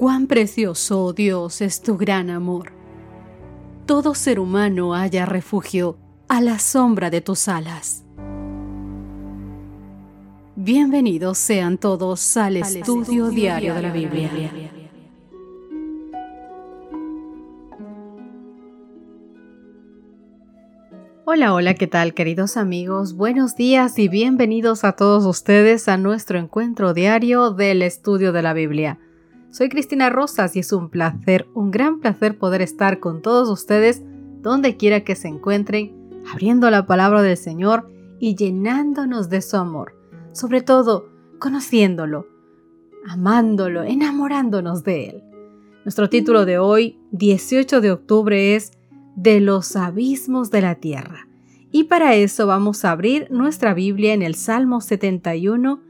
Cuán precioso, oh Dios, es tu gran amor. Todo ser humano haya refugio a la sombra de tus alas. Bienvenidos sean todos al, estudio, diario de la Biblia. Hola, hola, ¿qué tal queridos amigos? Buenos días y bienvenidos a todos ustedes a nuestro encuentro diario del estudio de la Biblia. Soy Cristina Rosas y es un placer, un gran placer poder estar con todos ustedes donde quiera que se encuentren, abriendo la palabra del Señor y llenándonos de su amor. Sobre todo, conociéndolo, amándolo, enamorándonos de Él. Nuestro título de hoy, 18 de octubre, es De los abismos de la tierra. Y para eso vamos a abrir nuestra Biblia en el Salmo 71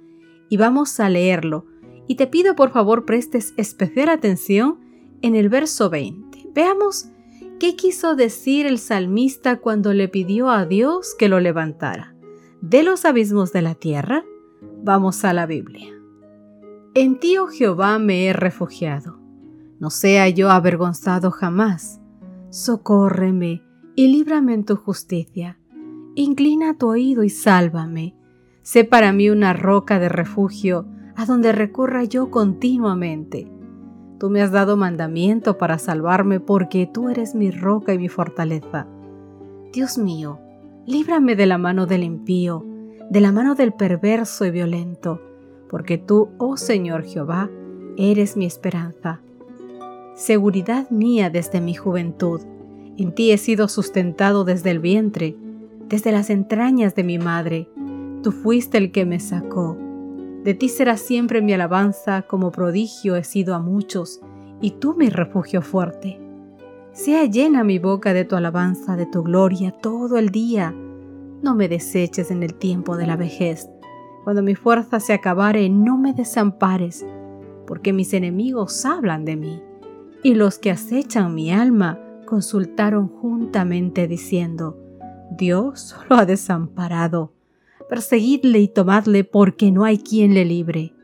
y vamos a leerlo y te pido por favor prestes especial atención en el verso 20. Veamos qué quiso decir el salmista cuando le pidió a Dios que lo levantara. De los abismos de la tierra, vamos a la Biblia. En ti, oh Jehová, me he refugiado. No sea yo avergonzado jamás. Socórreme y líbrame en tu justicia. Inclina tu oído y sálvame. Sé para mí una roca de refugio a donde recurra yo continuamente. Tú me has dado mandamiento para salvarme porque tú eres mi roca y mi fortaleza. Dios mío, líbrame de la mano del impío, de la mano del perverso y violento, porque tú, oh Señor Jehová, eres mi esperanza. Seguridad mía desde mi juventud, en ti he sido sustentado desde el vientre, desde las entrañas de mi madre. Tú fuiste el que me sacó de ti será siempre mi alabanza, como prodigio he sido a muchos, y tú mi refugio fuerte. Sea llena mi boca de tu alabanza, de tu gloria, todo el día. No me deseches en el tiempo de la vejez. Cuando mi fuerza se acabare, no me desampares, porque mis enemigos hablan de mí, y los que acechan mi alma consultaron juntamente diciendo, Dios lo ha desamparado perseguidle y tomadle porque no hay quien le libre.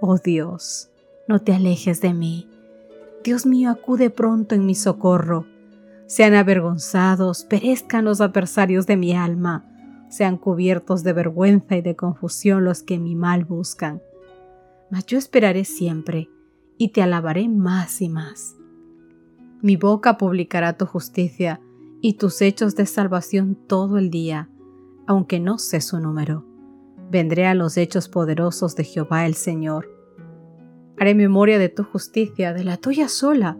Oh Dios, no te alejes de mí. Dios mío, acude pronto en mi socorro. Sean avergonzados, perezcan los adversarios de mi alma, sean cubiertos de vergüenza y de confusión los que mi mal buscan. Mas yo esperaré siempre y te alabaré más y más. Mi boca publicará tu justicia y tus hechos de salvación todo el día aunque no sé su número. Vendré a los hechos poderosos de Jehová el Señor. Haré memoria de tu justicia, de la tuya sola.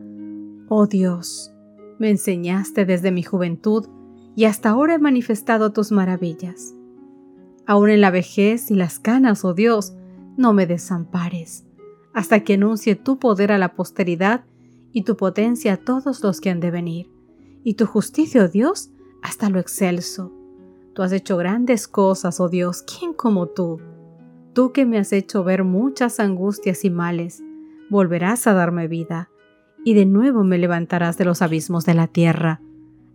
Oh Dios, me enseñaste desde mi juventud y hasta ahora he manifestado tus maravillas. Aún en la vejez y las canas, oh Dios, no me desampares, hasta que anuncie tu poder a la posteridad y tu potencia a todos los que han de venir, y tu justicia, oh Dios, hasta lo excelso. Tú has hecho grandes cosas, oh Dios, ¿quién como tú? Tú que me has hecho ver muchas angustias y males, volverás a darme vida, y de nuevo me levantarás de los abismos de la tierra.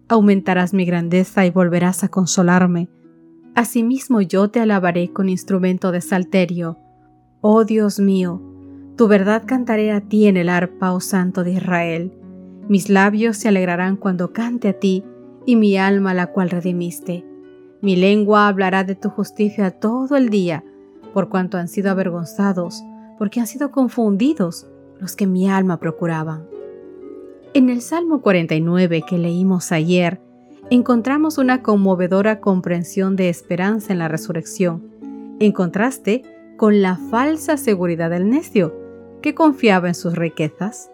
Aumentarás mi grandeza y volverás a consolarme. Asimismo yo te alabaré con instrumento de salterio. Oh Dios mío, tu verdad cantaré a ti en el arpa, oh Santo de Israel. Mis labios se alegrarán cuando cante a ti, y mi alma la cual redimiste. Mi lengua hablará de tu justicia todo el día, por cuanto han sido avergonzados, porque han sido confundidos los que mi alma procuraban. En el Salmo 49 que leímos ayer, encontramos una conmovedora comprensión de esperanza en la resurrección, en contraste con la falsa seguridad del necio, que confiaba en sus riquezas.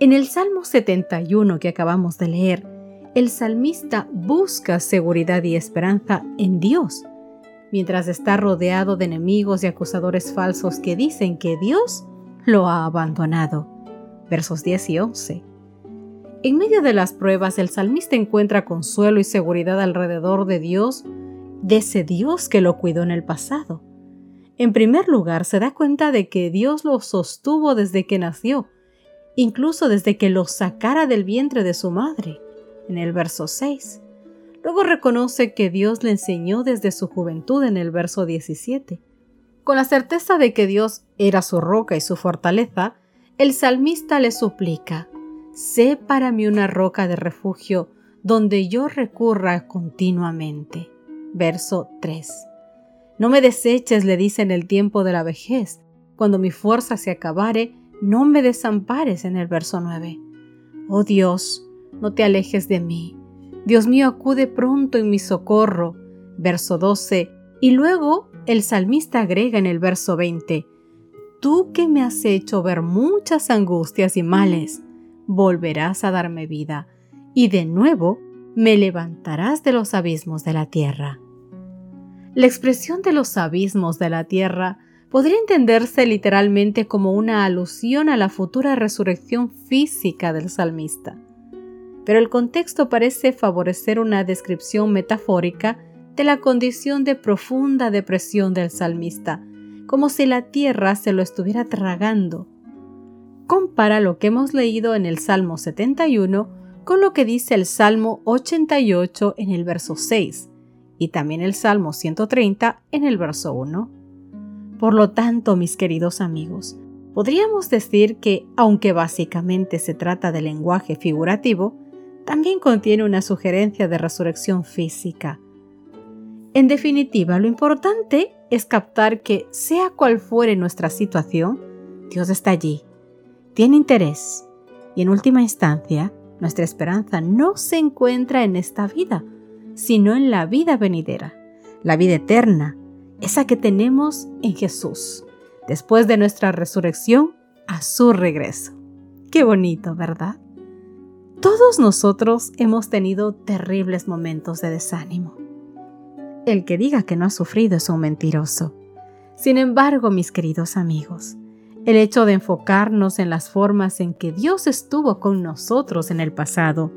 En el Salmo 71 que acabamos de leer, el salmista busca seguridad y esperanza en Dios, mientras está rodeado de enemigos y acusadores falsos que dicen que Dios lo ha abandonado. Versos 10 y 11. En medio de las pruebas, el salmista encuentra consuelo y seguridad alrededor de Dios, de ese Dios que lo cuidó en el pasado. En primer lugar, se da cuenta de que Dios lo sostuvo desde que nació, incluso desde que lo sacara del vientre de su madre en el verso 6. Luego reconoce que Dios le enseñó desde su juventud en el verso 17. Con la certeza de que Dios era su roca y su fortaleza, el salmista le suplica, sé para mí una roca de refugio donde yo recurra continuamente. Verso 3. No me deseches, le dice en el tiempo de la vejez, cuando mi fuerza se acabare, no me desampares en el verso 9. Oh Dios, no te alejes de mí. Dios mío, acude pronto en mi socorro. Verso 12. Y luego el salmista agrega en el verso 20, Tú que me has hecho ver muchas angustias y males, volverás a darme vida, y de nuevo me levantarás de los abismos de la tierra. La expresión de los abismos de la tierra podría entenderse literalmente como una alusión a la futura resurrección física del salmista. Pero el contexto parece favorecer una descripción metafórica de la condición de profunda depresión del salmista, como si la tierra se lo estuviera tragando. Compara lo que hemos leído en el Salmo 71 con lo que dice el Salmo 88 en el verso 6 y también el Salmo 130 en el verso 1. Por lo tanto, mis queridos amigos, podríamos decir que, aunque básicamente se trata de lenguaje figurativo, también contiene una sugerencia de resurrección física. En definitiva, lo importante es captar que, sea cual fuere nuestra situación, Dios está allí, tiene interés y en última instancia, nuestra esperanza no se encuentra en esta vida, sino en la vida venidera, la vida eterna, esa que tenemos en Jesús, después de nuestra resurrección a su regreso. Qué bonito, ¿verdad? Todos nosotros hemos tenido terribles momentos de desánimo. El que diga que no ha sufrido es un mentiroso. Sin embargo, mis queridos amigos, el hecho de enfocarnos en las formas en que Dios estuvo con nosotros en el pasado,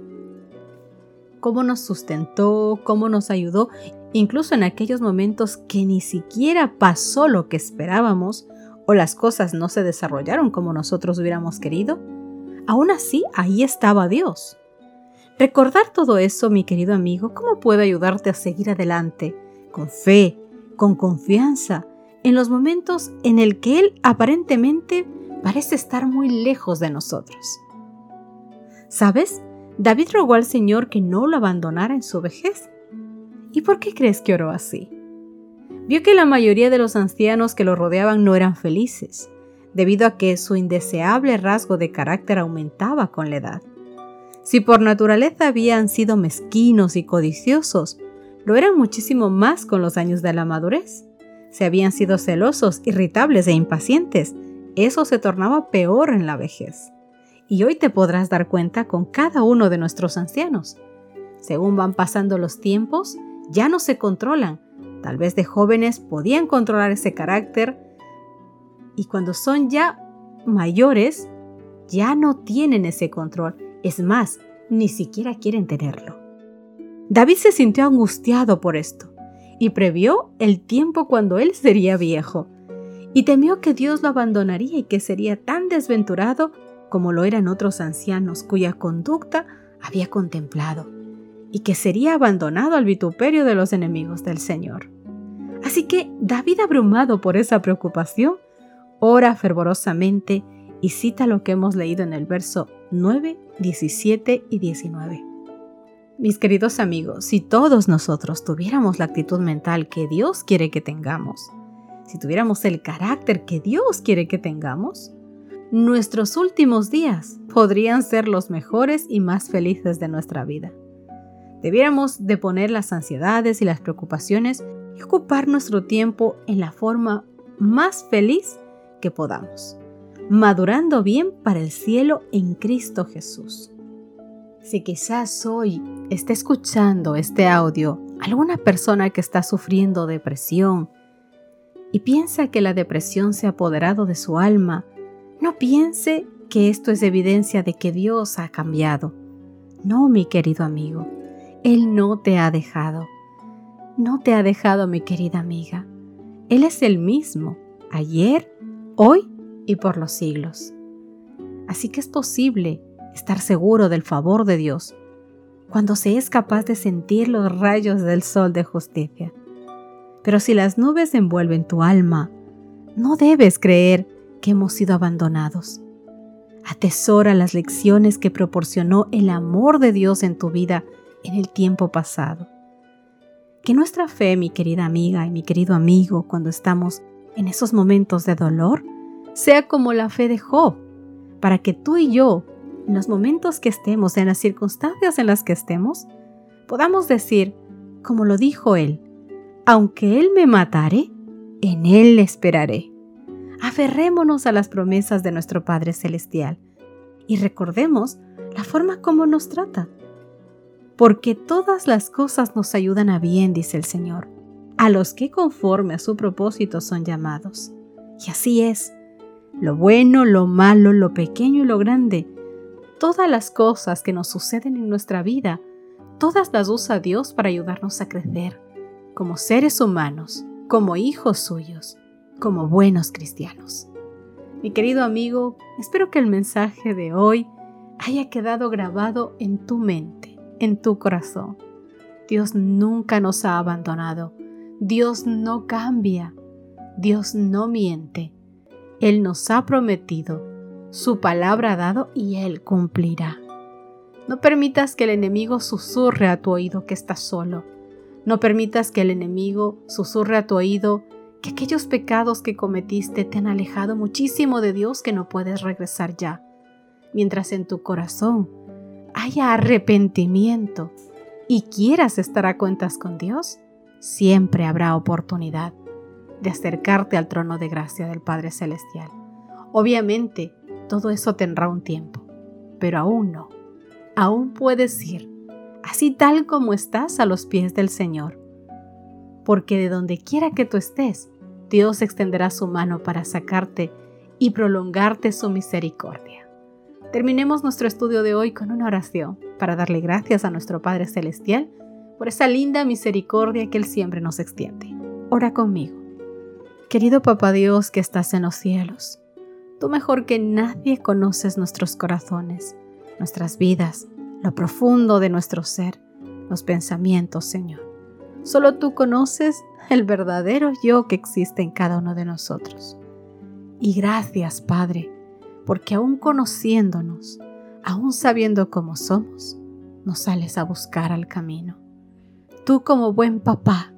cómo nos sustentó, cómo nos ayudó incluso en aquellos momentos que ni siquiera pasó lo que esperábamos o las cosas no se desarrollaron como nosotros hubiéramos querido, aún así ahí estaba Dios. Recordar todo eso, mi querido amigo, ¿cómo puede ayudarte a seguir adelante, con fe, con confianza, en los momentos en el que Él aparentemente parece estar muy lejos de nosotros? ¿Sabes? David rogó al Señor que no lo abandonara en su vejez ¿Y por qué crees que oró así? Vio que la mayoría de los ancianos que lo rodeaban no eran felices, debido a que su indeseable rasgo de carácter aumentaba con la edad. Si por naturaleza habían sido mezquinos y codiciosos, lo eran muchísimo más con los años de la madurez. Si habían sido celosos, irritables e impacientes, eso se tornaba peor en la vejez. Y hoy te podrás dar cuenta con cada uno de nuestros ancianos. Según van pasando los tiempos, ya no se controlan. Tal vez de jóvenes podían controlar ese carácter y cuando son ya mayores, ya no tienen ese control. Es más, ni siquiera quieren tenerlo. David se sintió angustiado por esto y previó el tiempo cuando él sería viejo y temió que Dios lo abandonaría y que sería tan desventurado como lo eran otros ancianos cuya conducta había contemplado y que sería abandonado al vituperio de los enemigos del Señor. Así que David, abrumado por esa preocupación, ora fervorosamente y cita lo que hemos leído en el verso 9, 17 y 19. Mis queridos amigos, si todos nosotros tuviéramos la actitud mental que Dios quiere que tengamos, si tuviéramos el carácter que Dios quiere que tengamos, nuestros últimos días podrían ser los mejores y más felices de nuestra vida. Debiéramos de poner las ansiedades y las preocupaciones y ocupar nuestro tiempo en la forma más feliz que podamos, madurando bien para el cielo en Cristo Jesús. Si quizás hoy esté escuchando este audio alguna persona que está sufriendo depresión y piensa que la depresión se ha apoderado de su alma, no piense que esto es evidencia de que Dios ha cambiado. No, mi querido amigo. Él no te ha dejado. No te ha dejado, mi querida amiga. Él es el mismo, ayer, hoy y por los siglos. Así que es posible estar seguro del favor de Dios cuando se es capaz de sentir los rayos del sol de justicia. Pero si las nubes envuelven tu alma, no debes creer que hemos sido abandonados. Atesora las lecciones que proporcionó el amor de Dios en tu vida en el tiempo pasado. Que nuestra fe, mi querida amiga y mi querido amigo, cuando estamos en esos momentos de dolor, sea como la fe de Job, para que tú y yo, en los momentos que estemos, en las circunstancias en las que estemos, podamos decir, como lo dijo él, aunque él me matare, en él esperaré. Aferrémonos a las promesas de nuestro Padre Celestial y recordemos la forma como nos trata. Porque todas las cosas nos ayudan a bien, dice el Señor, a los que conforme a su propósito son llamados. Y así es. Lo bueno, lo malo, lo pequeño y lo grande, todas las cosas que nos suceden en nuestra vida, todas las usa Dios para ayudarnos a crecer, como seres humanos, como hijos suyos como buenos cristianos. Mi querido amigo, espero que el mensaje de hoy haya quedado grabado en tu mente, en tu corazón. Dios nunca nos ha abandonado. Dios no cambia. Dios no miente. Él nos ha prometido. Su palabra ha dado y Él cumplirá. No permitas que el enemigo susurre a tu oído que estás solo. No permitas que el enemigo susurre a tu oído que aquellos pecados que cometiste te han alejado muchísimo de Dios que no puedes regresar ya. Mientras en tu corazón haya arrepentimiento y quieras estar a cuentas con Dios, siempre habrá oportunidad de acercarte al trono de gracia del Padre Celestial. Obviamente, todo eso tendrá un tiempo, pero aún no. Aún puedes ir, así tal como estás a los pies del Señor porque de donde quiera que tú estés, Dios extenderá su mano para sacarte y prolongarte su misericordia. Terminemos nuestro estudio de hoy con una oración para darle gracias a nuestro Padre Celestial por esa linda misericordia que Él siempre nos extiende. Ora conmigo. Querido Papá Dios que estás en los cielos, tú mejor que nadie conoces nuestros corazones, nuestras vidas, lo profundo de nuestro ser, los pensamientos, Señor. Solo tú conoces el verdadero yo que existe en cada uno de nosotros. Y gracias, Padre, porque aún conociéndonos, aún sabiendo cómo somos, nos sales a buscar al camino. Tú como buen papá,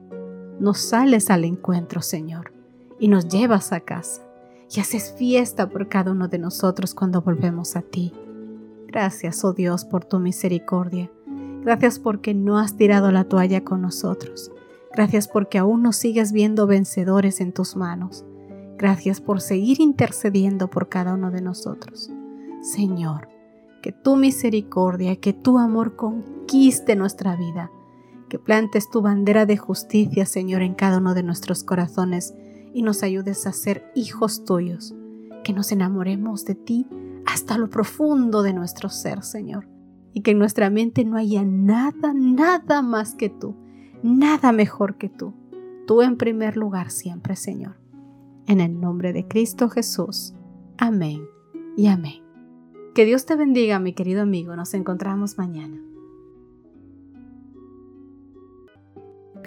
nos sales al encuentro, Señor, y nos llevas a casa y haces fiesta por cada uno de nosotros cuando volvemos a ti. Gracias, oh Dios, por tu misericordia Gracias porque no has tirado la toalla con nosotros. Gracias porque aún nos sigues viendo vencedores en tus manos. Gracias por seguir intercediendo por cada uno de nosotros. Señor, que tu misericordia, que tu amor conquiste nuestra vida, que plantes tu bandera de justicia, Señor, en cada uno de nuestros corazones y nos ayudes a ser hijos tuyos, que nos enamoremos de ti hasta lo profundo de nuestro ser, Señor y que en nuestra mente no haya nada, nada más que tú, nada mejor que tú. Tú en primer lugar siempre, Señor. En el nombre de Cristo Jesús. Amén y amén. Que Dios te bendiga, mi querido amigo. Nos encontramos mañana.